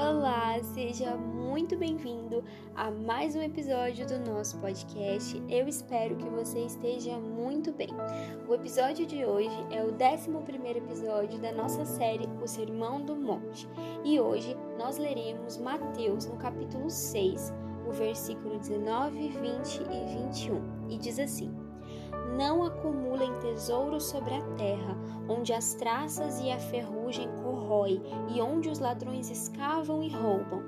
Olá, seja muito bem-vindo a mais um episódio do nosso podcast. Eu espero que você esteja muito bem. O episódio de hoje é o 11 episódio da nossa série O Sermão do Monte e hoje nós leremos Mateus no capítulo 6, o versículo 19, 20 e 21, e diz assim. Não acumulem tesouros sobre a terra, onde as traças e a ferrugem corrói e onde os ladrões escavam e roubam,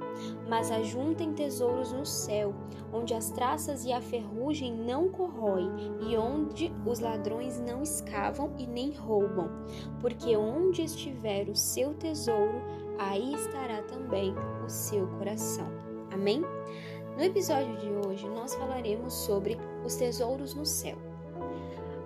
mas ajuntem tesouros no céu, onde as traças e a ferrugem não corrói e onde os ladrões não escavam e nem roubam, porque onde estiver o seu tesouro, aí estará também o seu coração. Amém? No episódio de hoje, nós falaremos sobre os tesouros no céu.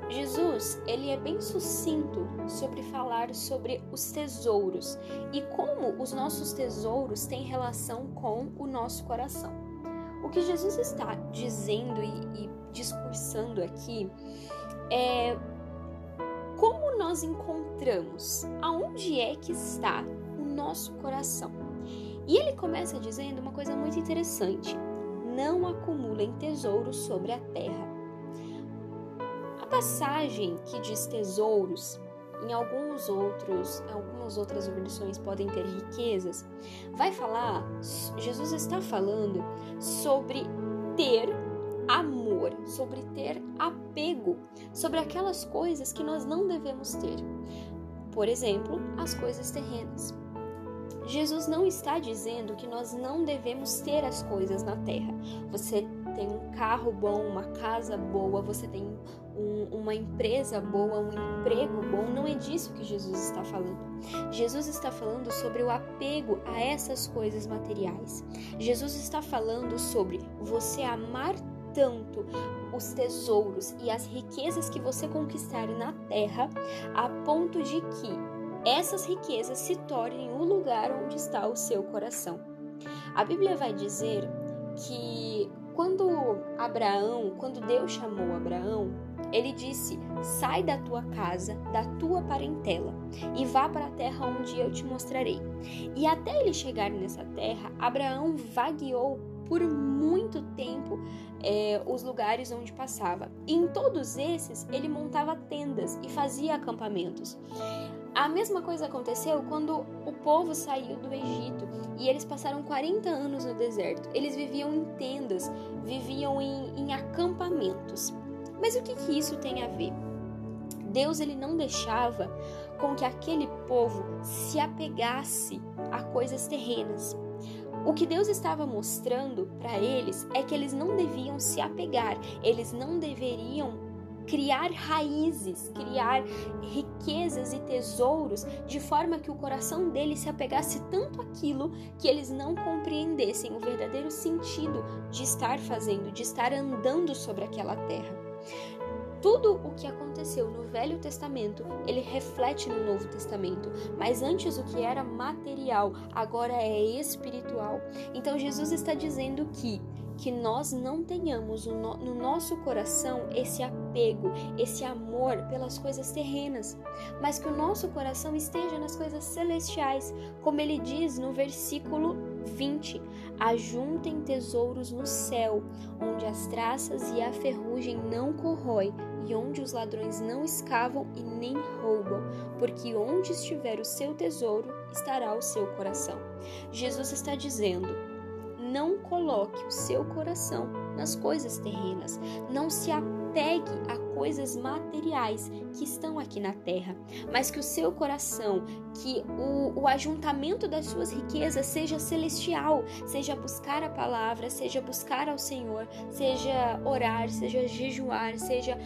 Jesus, ele é bem sucinto sobre falar sobre os tesouros e como os nossos tesouros têm relação com o nosso coração. O que Jesus está dizendo e, e discursando aqui é como nós encontramos aonde é que está o nosso coração. E ele começa dizendo uma coisa muito interessante: não acumulem tesouros sobre a terra a passagem que diz tesouros, em alguns outros, algumas outras versões podem ter riquezas, vai falar, Jesus está falando sobre ter amor, sobre ter apego, sobre aquelas coisas que nós não devemos ter. Por exemplo, as coisas terrenas. Jesus não está dizendo que nós não devemos ter as coisas na terra. Você tem um carro bom, uma casa boa, você tem um, uma empresa boa, um emprego bom. Não é disso que Jesus está falando. Jesus está falando sobre o apego a essas coisas materiais. Jesus está falando sobre você amar tanto os tesouros e as riquezas que você conquistar na terra, a ponto de que essas riquezas se tornem o lugar onde está o seu coração. A Bíblia vai dizer que quando Abraão, quando Deus chamou Abraão, ele disse: Sai da tua casa, da tua parentela, e vá para a terra onde eu te mostrarei. E até ele chegar nessa terra, Abraão vagueou por muito tempo é, os lugares onde passava. E em todos esses, ele montava tendas e fazia acampamentos. A mesma coisa aconteceu quando o povo saiu do Egito e eles passaram 40 anos no deserto. Eles viviam em tendas, viviam em, em acampamentos. Mas o que, que isso tem a ver? Deus ele não deixava com que aquele povo se apegasse a coisas terrenas. O que Deus estava mostrando para eles é que eles não deviam se apegar, eles não deveriam criar raízes, criar riquezas e tesouros de forma que o coração deles se apegasse tanto àquilo que eles não compreendessem o verdadeiro sentido de estar fazendo, de estar andando sobre aquela terra. Tudo o que aconteceu no Velho Testamento, ele reflete no Novo Testamento, mas antes o que era material, agora é espiritual. Então Jesus está dizendo que que nós não tenhamos no nosso coração esse apego, esse amor pelas coisas terrenas, mas que o nosso coração esteja nas coisas celestiais, como ele diz no versículo 20: Ajuntem tesouros no céu, onde as traças e a ferrugem não corrói, e onde os ladrões não escavam e nem roubam, porque onde estiver o seu tesouro, estará o seu coração. Jesus está dizendo: não coloque o seu coração nas coisas terrenas. Não se apegue a coisas materiais que estão aqui na terra, mas que o seu coração, que o, o ajuntamento das suas riquezas seja celestial, seja buscar a palavra, seja buscar ao Senhor, seja orar, seja jejuar, seja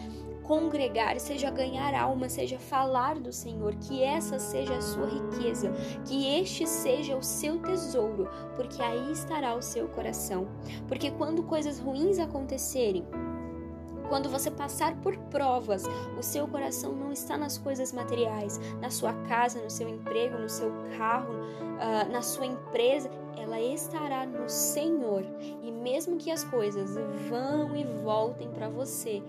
congregar, seja ganhar alma, seja falar do Senhor, que essa seja a sua riqueza, que este seja o seu tesouro, porque aí estará o seu coração. Porque quando coisas ruins acontecerem, quando você passar por provas, o seu coração não está nas coisas materiais, na sua casa, no seu emprego, no seu carro, uh, na sua empresa, ela estará no Senhor. E mesmo que as coisas vão e voltem para você,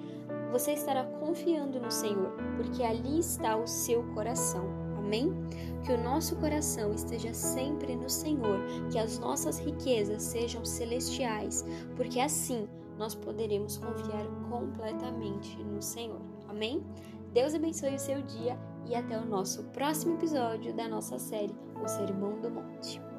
você estará confiando no Senhor, porque ali está o seu coração. Amém? Que o nosso coração esteja sempre no Senhor, que as nossas riquezas sejam celestiais, porque assim nós poderemos confiar completamente no Senhor. Amém? Deus abençoe o seu dia e até o nosso próximo episódio da nossa série O Sermão do Monte.